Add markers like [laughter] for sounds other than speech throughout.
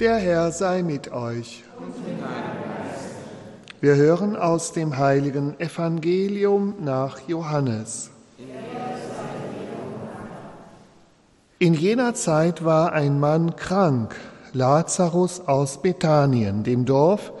Der Herr sei mit euch. Wir hören aus dem heiligen Evangelium nach Johannes. In jener Zeit war ein Mann krank, Lazarus aus Bethanien, dem Dorf,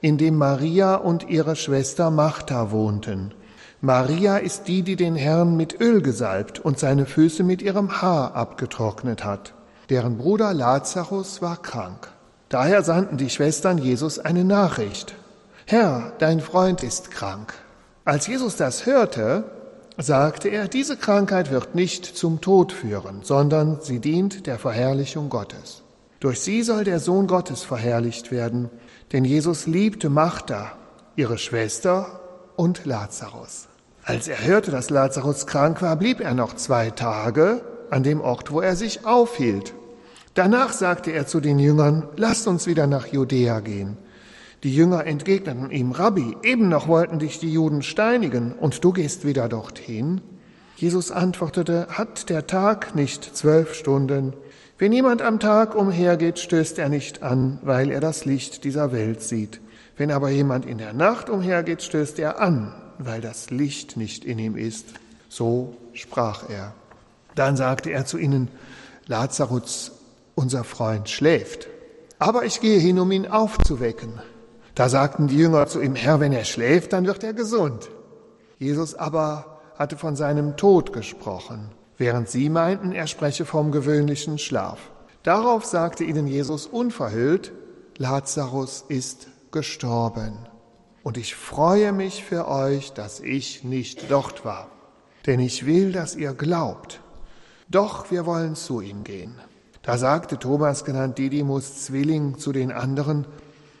in dem Maria und ihre Schwester Martha wohnten. Maria ist die, die den Herrn mit Öl gesalbt und seine Füße mit ihrem Haar abgetrocknet hat. Deren Bruder Lazarus war krank. Daher sandten die Schwestern Jesus eine Nachricht. Herr, dein Freund ist krank. Als Jesus das hörte, sagte er, diese Krankheit wird nicht zum Tod führen, sondern sie dient der Verherrlichung Gottes. Durch sie soll der Sohn Gottes verherrlicht werden, denn Jesus liebte Martha, ihre Schwester und Lazarus. Als er hörte, dass Lazarus krank war, blieb er noch zwei Tage an dem Ort, wo er sich aufhielt. Danach sagte er zu den Jüngern, lasst uns wieder nach Judäa gehen. Die Jünger entgegneten ihm, Rabbi, eben noch wollten dich die Juden steinigen und du gehst wieder dorthin? Jesus antwortete, hat der Tag nicht zwölf Stunden? Wenn jemand am Tag umhergeht, stößt er nicht an, weil er das Licht dieser Welt sieht. Wenn aber jemand in der Nacht umhergeht, stößt er an, weil das Licht nicht in ihm ist. So sprach er. Dann sagte er zu ihnen, Lazarus unser Freund schläft. Aber ich gehe hin, um ihn aufzuwecken. Da sagten die Jünger zu ihm, Herr, wenn er schläft, dann wird er gesund. Jesus aber hatte von seinem Tod gesprochen, während sie meinten, er spreche vom gewöhnlichen Schlaf. Darauf sagte ihnen Jesus unverhüllt, Lazarus ist gestorben. Und ich freue mich für euch, dass ich nicht dort war. Denn ich will, dass ihr glaubt. Doch wir wollen zu ihm gehen. Da sagte Thomas, genannt Didymus Zwilling, zu den anderen,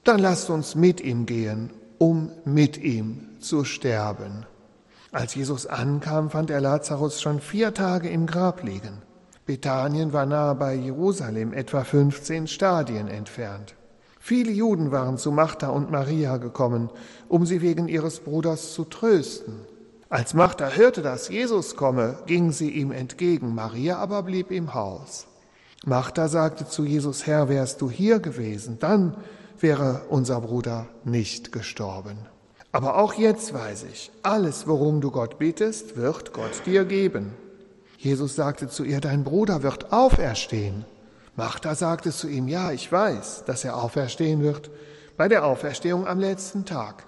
dann lasst uns mit ihm gehen, um mit ihm zu sterben. Als Jesus ankam, fand er Lazarus schon vier Tage im Grab liegen. Bethanien war nahe bei Jerusalem, etwa 15 Stadien entfernt. Viele Juden waren zu Martha und Maria gekommen, um sie wegen ihres Bruders zu trösten. Als Martha hörte, dass Jesus komme, ging sie ihm entgegen, Maria aber blieb im Haus. Martha sagte zu Jesus, Herr, wärst du hier gewesen, dann wäre unser Bruder nicht gestorben. Aber auch jetzt weiß ich, alles, worum du Gott bittest, wird Gott dir geben. Jesus sagte zu ihr, dein Bruder wird auferstehen. Martha sagte zu ihm, ja, ich weiß, dass er auferstehen wird bei der Auferstehung am letzten Tag.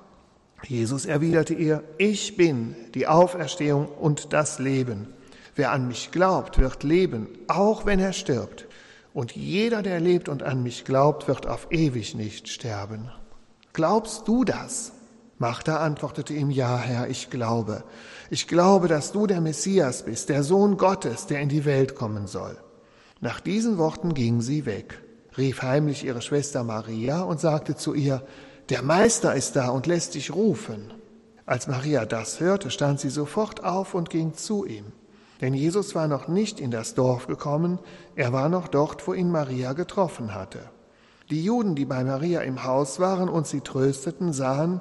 Jesus erwiderte ihr, ich bin die Auferstehung und das Leben. Wer an mich glaubt, wird leben, auch wenn er stirbt. Und jeder, der lebt und an mich glaubt, wird auf ewig nicht sterben. Glaubst du das? Martha antwortete ihm, ja, Herr, ich glaube. Ich glaube, dass du der Messias bist, der Sohn Gottes, der in die Welt kommen soll. Nach diesen Worten ging sie weg, rief heimlich ihre Schwester Maria und sagte zu ihr, der Meister ist da und lässt dich rufen. Als Maria das hörte, stand sie sofort auf und ging zu ihm. Denn Jesus war noch nicht in das Dorf gekommen, er war noch dort, wo ihn Maria getroffen hatte. Die Juden, die bei Maria im Haus waren und sie trösteten, sahen,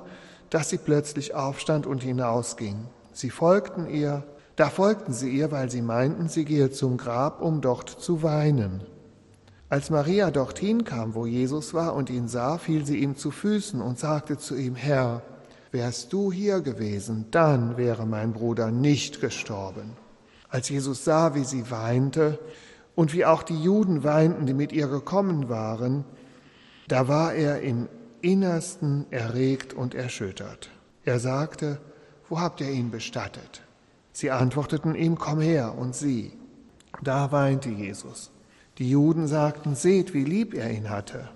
dass sie plötzlich aufstand und hinausging. Sie folgten ihr, da folgten sie ihr, weil sie meinten, sie gehe zum Grab, um dort zu weinen. Als Maria dorthin kam, wo Jesus war und ihn sah, fiel sie ihm zu Füßen und sagte zu ihm, Herr, wärst du hier gewesen, dann wäre mein Bruder nicht gestorben. Als Jesus sah, wie sie weinte und wie auch die Juden weinten, die mit ihr gekommen waren, da war er im Innersten erregt und erschüttert. Er sagte, wo habt ihr ihn bestattet? Sie antworteten ihm, komm her und sieh. Da weinte Jesus. Die Juden sagten, seht, wie lieb er ihn hatte.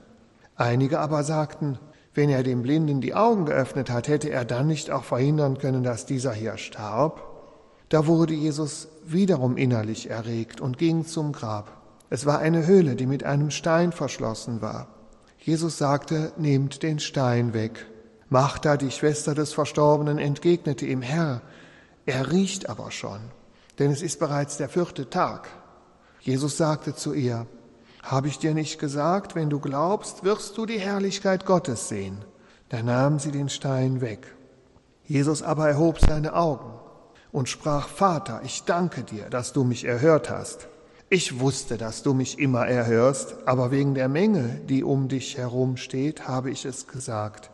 Einige aber sagten, wenn er dem Blinden die Augen geöffnet hat, hätte er dann nicht auch verhindern können, dass dieser hier starb? Da wurde Jesus wiederum innerlich erregt und ging zum Grab. Es war eine Höhle, die mit einem Stein verschlossen war. Jesus sagte, nehmt den Stein weg. Martha, die Schwester des Verstorbenen, entgegnete ihm, Herr, er riecht aber schon, denn es ist bereits der vierte Tag. Jesus sagte zu ihr, habe ich dir nicht gesagt, wenn du glaubst, wirst du die Herrlichkeit Gottes sehen. Da nahm sie den Stein weg. Jesus aber erhob seine Augen und sprach, Vater, ich danke dir, dass du mich erhört hast. Ich wusste, dass du mich immer erhörst, aber wegen der Menge, die um dich herum steht, habe ich es gesagt.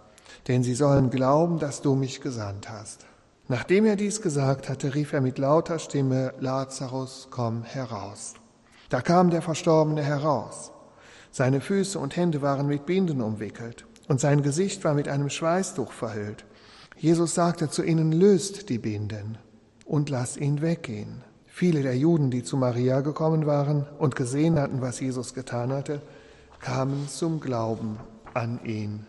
Denn sie sollen glauben, dass du mich gesandt hast. Nachdem er dies gesagt hatte, rief er mit lauter Stimme, Lazarus, komm heraus. Da kam der Verstorbene heraus. Seine Füße und Hände waren mit Binden umwickelt und sein Gesicht war mit einem Schweißtuch verhüllt. Jesus sagte zu ihnen, löst die Binden und lasst ihn weggehen. Viele der Juden, die zu Maria gekommen waren und gesehen hatten, was Jesus getan hatte, kamen zum Glauben an ihn.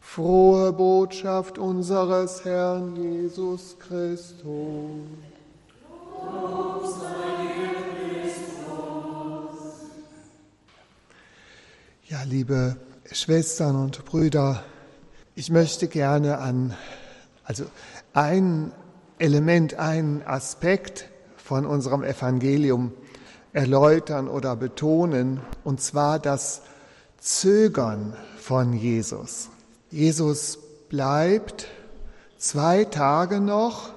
Frohe Botschaft unseres Herrn Jesus Christus. Ja, liebe Schwestern und Brüder, ich möchte gerne an also ein Element, einen Aspekt von unserem Evangelium erläutern oder betonen, und zwar das Zögern von Jesus. Jesus bleibt zwei Tage noch,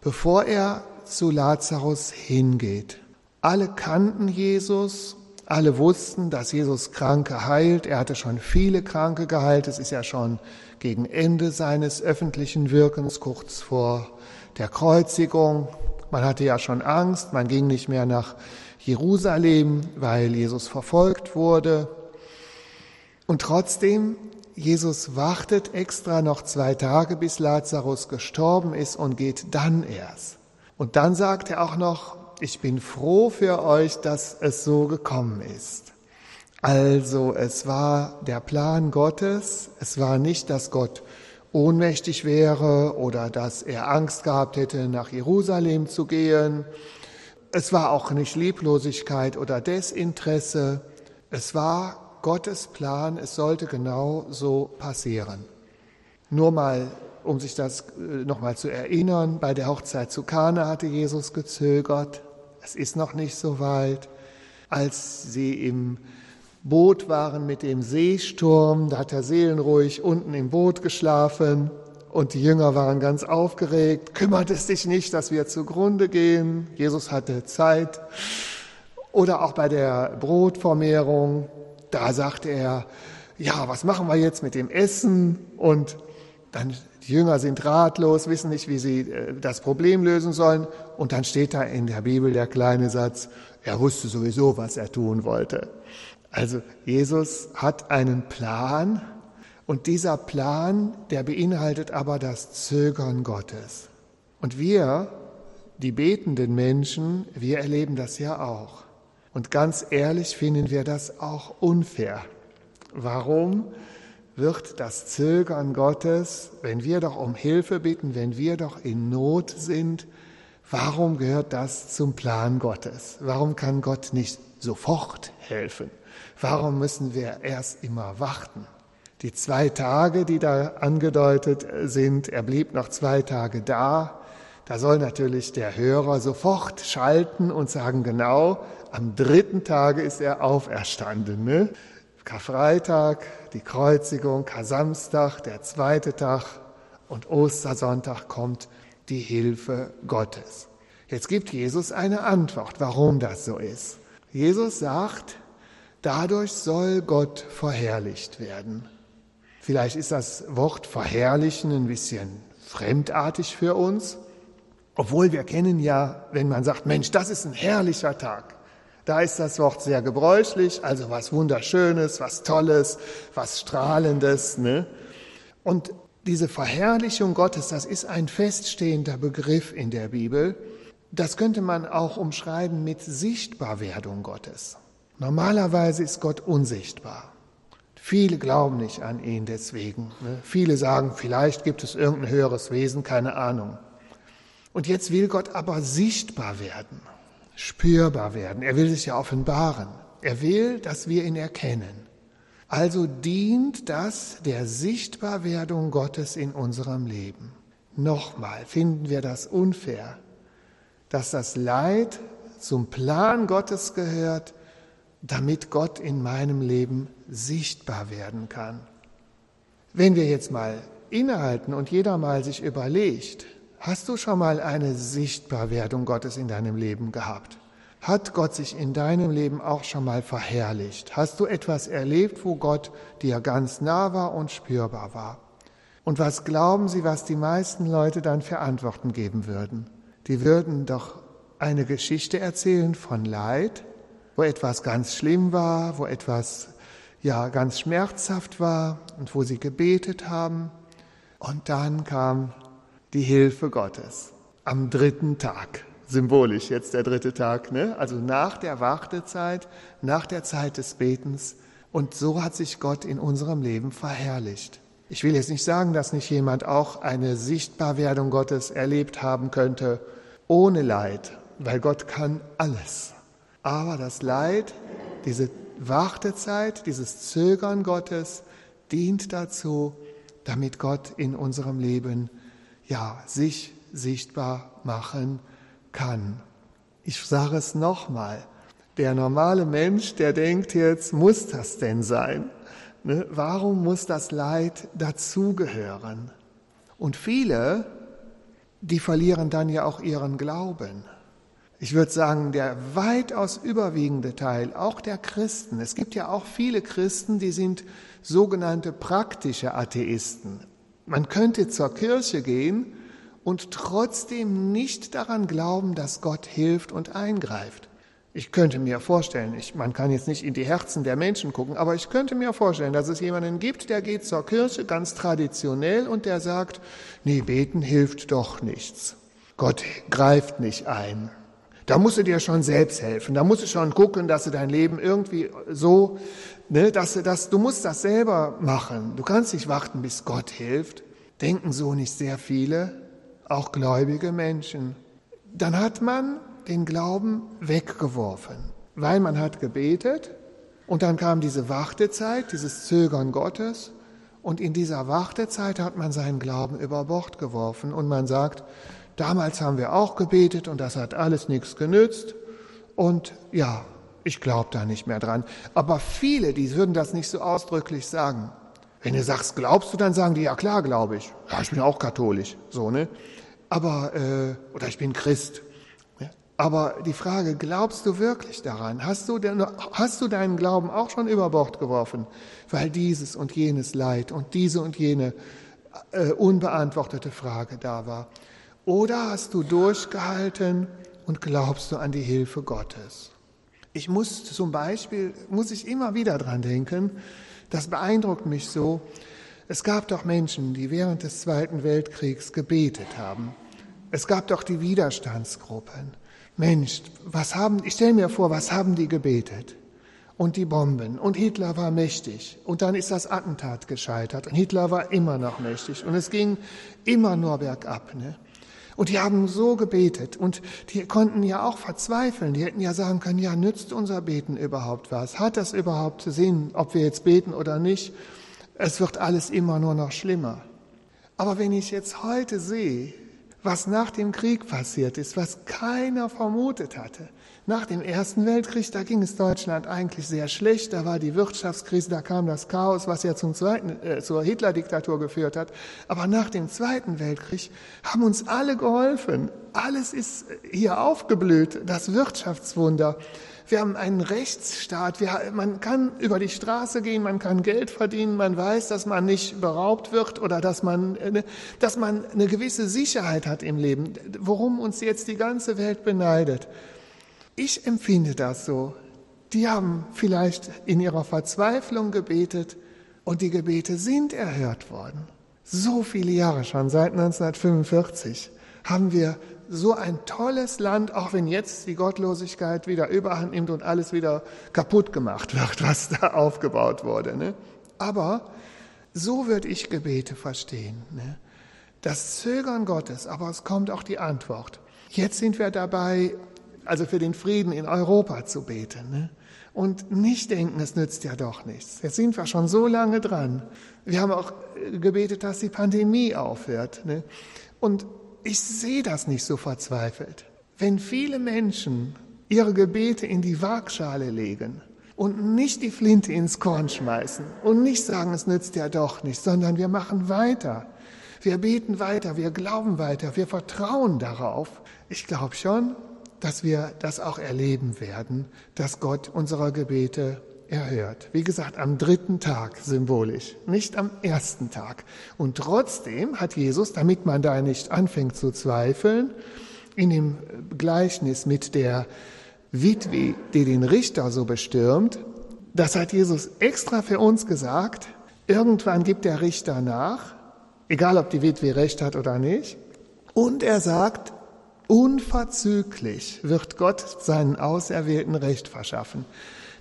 bevor er zu Lazarus hingeht. Alle kannten Jesus, alle wussten, dass Jesus Kranke heilt. Er hatte schon viele Kranke geheilt. Es ist ja schon gegen Ende seines öffentlichen Wirkens, kurz vor der Kreuzigung. Man hatte ja schon Angst, man ging nicht mehr nach Jerusalem, weil Jesus verfolgt wurde. Und trotzdem, Jesus wartet extra noch zwei Tage, bis Lazarus gestorben ist und geht dann erst. Und dann sagt er auch noch, ich bin froh für euch, dass es so gekommen ist. Also es war der Plan Gottes, es war nicht, dass Gott ohnmächtig wäre oder dass er Angst gehabt hätte, nach Jerusalem zu gehen. Es war auch nicht Lieblosigkeit oder Desinteresse. Es war Gottes Plan, es sollte genau so passieren. Nur mal, um sich das äh, nochmal zu erinnern, bei der Hochzeit zu Kana hatte Jesus gezögert. Es ist noch nicht so weit. Als sie im Boot waren mit dem Seesturm, da hat er seelenruhig unten im Boot geschlafen und die Jünger waren ganz aufgeregt. Kümmert es dich nicht, dass wir zugrunde gehen? Jesus hatte Zeit. Oder auch bei der Brotvermehrung, da sagte er, ja, was machen wir jetzt mit dem Essen? Und dann die Jünger sind ratlos, wissen nicht, wie sie äh, das Problem lösen sollen. Und dann steht da in der Bibel der kleine Satz, er wusste sowieso, was er tun wollte. Also Jesus hat einen Plan und dieser Plan, der beinhaltet aber das Zögern Gottes. Und wir, die betenden Menschen, wir erleben das ja auch. Und ganz ehrlich finden wir das auch unfair. Warum wird das Zögern Gottes, wenn wir doch um Hilfe bitten, wenn wir doch in Not sind, warum gehört das zum Plan Gottes? Warum kann Gott nicht sofort helfen? Warum müssen wir erst immer warten? Die zwei Tage, die da angedeutet sind, er blieb noch zwei Tage da. Da soll natürlich der Hörer sofort schalten und sagen, genau, am dritten Tage ist er auferstanden. Ne? Karfreitag, die Kreuzigung, Kar-Samstag, der zweite Tag und Ostersonntag kommt die Hilfe Gottes. Jetzt gibt Jesus eine Antwort, warum das so ist. Jesus sagt, Dadurch soll Gott verherrlicht werden. Vielleicht ist das Wort verherrlichen ein bisschen fremdartig für uns, obwohl wir kennen ja, wenn man sagt, Mensch, das ist ein herrlicher Tag. Da ist das Wort sehr gebräuchlich, also was Wunderschönes, was Tolles, was Strahlendes. Ne? Und diese Verherrlichung Gottes, das ist ein feststehender Begriff in der Bibel. Das könnte man auch umschreiben mit Sichtbarwerdung Gottes. Normalerweise ist Gott unsichtbar. Viele glauben nicht an ihn deswegen. Ne? Viele sagen, vielleicht gibt es irgendein höheres Wesen, keine Ahnung. Und jetzt will Gott aber sichtbar werden, spürbar werden. Er will sich ja offenbaren. Er will, dass wir ihn erkennen. Also dient das der Sichtbarwerdung Gottes in unserem Leben. Nochmal finden wir das unfair, dass das Leid zum Plan Gottes gehört, damit Gott in meinem Leben sichtbar werden kann. Wenn wir jetzt mal innehalten und jeder mal sich überlegt, hast du schon mal eine Sichtbarwerdung Gottes in deinem Leben gehabt? Hat Gott sich in deinem Leben auch schon mal verherrlicht? Hast du etwas erlebt, wo Gott dir ganz nah war und spürbar war? Und was glauben Sie, was die meisten Leute dann für Antworten geben würden? Die würden doch eine Geschichte erzählen von Leid, wo etwas ganz schlimm war, wo etwas ja ganz schmerzhaft war und wo sie gebetet haben. Und dann kam die Hilfe Gottes am dritten Tag. Symbolisch jetzt der dritte Tag, ne? Also nach der Wartezeit, nach der Zeit des Betens. Und so hat sich Gott in unserem Leben verherrlicht. Ich will jetzt nicht sagen, dass nicht jemand auch eine Sichtbarwerdung Gottes erlebt haben könnte ohne Leid, weil Gott kann alles. Aber das Leid, diese Wartezeit, dieses Zögern Gottes dient dazu, damit Gott in unserem Leben ja sich sichtbar machen kann. Ich sage es nochmal. Der normale Mensch, der denkt jetzt, muss das denn sein? Ne? Warum muss das Leid dazugehören? Und viele, die verlieren dann ja auch ihren Glauben. Ich würde sagen, der weitaus überwiegende Teil, auch der Christen, es gibt ja auch viele Christen, die sind sogenannte praktische Atheisten. Man könnte zur Kirche gehen und trotzdem nicht daran glauben, dass Gott hilft und eingreift. Ich könnte mir vorstellen, ich, man kann jetzt nicht in die Herzen der Menschen gucken, aber ich könnte mir vorstellen, dass es jemanden gibt, der geht zur Kirche ganz traditionell und der sagt, nee, beten hilft doch nichts. Gott greift nicht ein. Da musst du dir schon selbst helfen. Da musst du schon gucken, dass du dein Leben irgendwie so, ne, dass du das, du musst das selber machen. Du kannst nicht warten, bis Gott hilft. Denken so nicht sehr viele, auch gläubige Menschen. Dann hat man den Glauben weggeworfen, weil man hat gebetet und dann kam diese Wartezeit, dieses Zögern Gottes und in dieser Wartezeit hat man seinen Glauben über Bord geworfen und man sagt, Damals haben wir auch gebetet und das hat alles nichts genützt. Und ja, ich glaube da nicht mehr dran. Aber viele, die würden das nicht so ausdrücklich sagen. Wenn du sagst, glaubst du, dann sagen die, ja klar, glaube ich. Ja, ich bin auch katholisch, so, ne? Aber, äh, oder ich bin Christ. Aber die Frage, glaubst du wirklich daran? Hast du, denn, hast du deinen Glauben auch schon über Bord geworfen? Weil dieses und jenes Leid und diese und jene äh, unbeantwortete Frage da war. Oder hast du durchgehalten und glaubst du an die Hilfe Gottes? Ich muss zum Beispiel, muss ich immer wieder dran denken, das beeindruckt mich so. Es gab doch Menschen, die während des Zweiten Weltkriegs gebetet haben. Es gab doch die Widerstandsgruppen. Mensch, was haben, ich stelle mir vor, was haben die gebetet? Und die Bomben. Und Hitler war mächtig. Und dann ist das Attentat gescheitert. Und Hitler war immer noch mächtig. Und es ging immer nur bergab. Ne? Und die haben so gebetet und die konnten ja auch verzweifeln. Die hätten ja sagen können, ja, nützt unser Beten überhaupt was? Hat das überhaupt Sinn, ob wir jetzt beten oder nicht? Es wird alles immer nur noch schlimmer. Aber wenn ich jetzt heute sehe, was nach dem Krieg passiert ist, was keiner vermutet hatte, nach dem Ersten Weltkrieg, da ging es Deutschland eigentlich sehr schlecht. Da war die Wirtschaftskrise, da kam das Chaos, was ja zum zweiten, äh, zur Hitler-Diktatur geführt hat. Aber nach dem Zweiten Weltkrieg haben uns alle geholfen. Alles ist hier aufgeblüht, das Wirtschaftswunder. Wir haben einen Rechtsstaat. Wir, man kann über die Straße gehen, man kann Geld verdienen, man weiß, dass man nicht beraubt wird oder dass man, äh, dass man eine gewisse Sicherheit hat im Leben, worum uns jetzt die ganze Welt beneidet. Ich empfinde das so. Die haben vielleicht in ihrer Verzweiflung gebetet und die Gebete sind erhört worden. So viele Jahre schon, seit 1945, haben wir so ein tolles Land, auch wenn jetzt die Gottlosigkeit wieder überhand nimmt und alles wieder kaputt gemacht wird, [laughs] was da aufgebaut wurde. Ne? Aber so würde ich Gebete verstehen. Ne? Das Zögern Gottes, aber es kommt auch die Antwort. Jetzt sind wir dabei, also für den Frieden in Europa zu beten. Ne? Und nicht denken, es nützt ja doch nichts. Jetzt sind wir schon so lange dran. Wir haben auch gebetet, dass die Pandemie aufhört. Ne? Und ich sehe das nicht so verzweifelt. Wenn viele Menschen ihre Gebete in die Waagschale legen und nicht die Flinte ins Korn schmeißen und nicht sagen, es nützt ja doch nichts, sondern wir machen weiter. Wir beten weiter, wir glauben weiter, wir vertrauen darauf. Ich glaube schon, dass wir das auch erleben werden, dass Gott unsere Gebete erhört. Wie gesagt, am dritten Tag symbolisch, nicht am ersten Tag. Und trotzdem hat Jesus, damit man da nicht anfängt zu zweifeln, in dem Gleichnis mit der Witwe, die den Richter so bestürmt, das hat Jesus extra für uns gesagt. Irgendwann gibt der Richter nach, egal ob die Witwe recht hat oder nicht. Und er sagt, unverzüglich wird Gott seinen Auserwählten Recht verschaffen.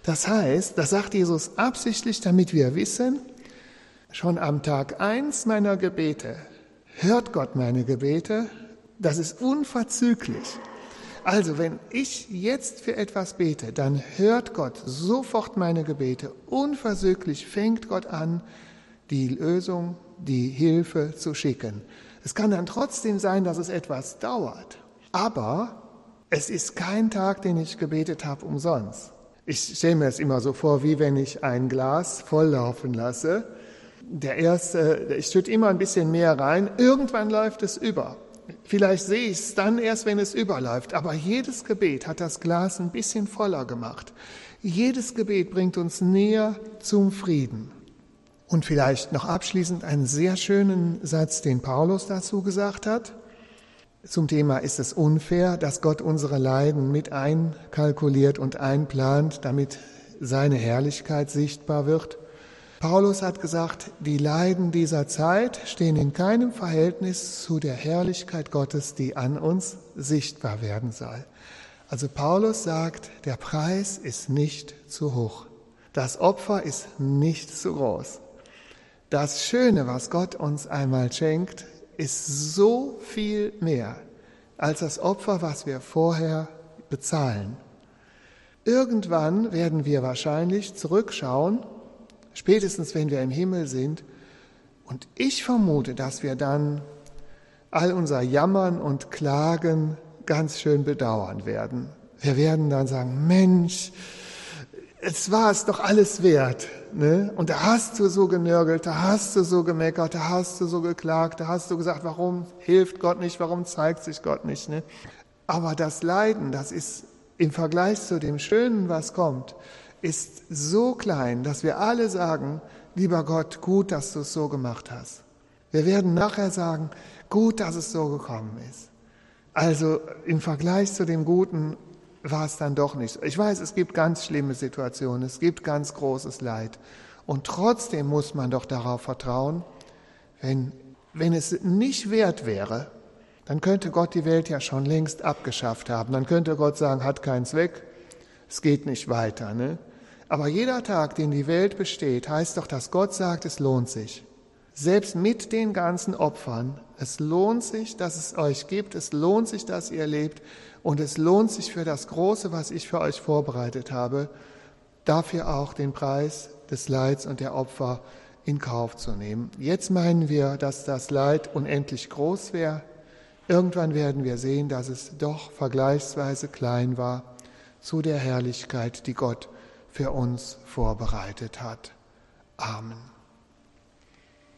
Das heißt, das sagt Jesus absichtlich, damit wir wissen, schon am Tag eins meiner Gebete hört Gott meine Gebete, das ist unverzüglich. Also, wenn ich jetzt für etwas bete, dann hört Gott sofort meine Gebete. Unversöglich fängt Gott an, die Lösung, die Hilfe zu schicken. Es kann dann trotzdem sein, dass es etwas dauert. Aber es ist kein Tag, den ich gebetet habe, umsonst. Ich stelle mir es immer so vor, wie wenn ich ein Glas volllaufen lasse. Der erste, ich schütte immer ein bisschen mehr rein. Irgendwann läuft es über. Vielleicht sehe ich es dann erst, wenn es überläuft. Aber jedes Gebet hat das Glas ein bisschen voller gemacht. Jedes Gebet bringt uns näher zum Frieden. Und vielleicht noch abschließend einen sehr schönen Satz, den Paulus dazu gesagt hat. Zum Thema ist es unfair, dass Gott unsere Leiden mit einkalkuliert und einplant, damit seine Herrlichkeit sichtbar wird. Paulus hat gesagt, die Leiden dieser Zeit stehen in keinem Verhältnis zu der Herrlichkeit Gottes, die an uns sichtbar werden soll. Also Paulus sagt, der Preis ist nicht zu hoch. Das Opfer ist nicht zu groß. Das Schöne, was Gott uns einmal schenkt, ist so viel mehr als das Opfer, was wir vorher bezahlen. Irgendwann werden wir wahrscheinlich zurückschauen, spätestens wenn wir im Himmel sind, und ich vermute, dass wir dann all unser Jammern und Klagen ganz schön bedauern werden. Wir werden dann sagen, Mensch, es war es doch alles wert. Ne? Und da hast du so genörgelt, da hast du so gemeckert, da hast du so geklagt, da hast du gesagt, warum hilft Gott nicht, warum zeigt sich Gott nicht. Ne? Aber das Leiden, das ist im Vergleich zu dem Schönen, was kommt, ist so klein, dass wir alle sagen, lieber Gott, gut, dass du es so gemacht hast. Wir werden nachher sagen, gut, dass es so gekommen ist. Also im Vergleich zu dem Guten war es dann doch nicht. Ich weiß, es gibt ganz schlimme Situationen, es gibt ganz großes Leid. Und trotzdem muss man doch darauf vertrauen, wenn, wenn es nicht wert wäre, dann könnte Gott die Welt ja schon längst abgeschafft haben. Dann könnte Gott sagen, hat keinen Zweck, es geht nicht weiter. Ne? Aber jeder Tag, den die Welt besteht, heißt doch, dass Gott sagt, es lohnt sich. Selbst mit den ganzen Opfern, es lohnt sich, dass es euch gibt, es lohnt sich, dass ihr lebt, und es lohnt sich für das Große, was ich für euch vorbereitet habe, dafür auch den Preis des Leids und der Opfer in Kauf zu nehmen. Jetzt meinen wir, dass das Leid unendlich groß wäre. Irgendwann werden wir sehen, dass es doch vergleichsweise klein war zu der Herrlichkeit, die Gott für uns vorbereitet hat. Amen.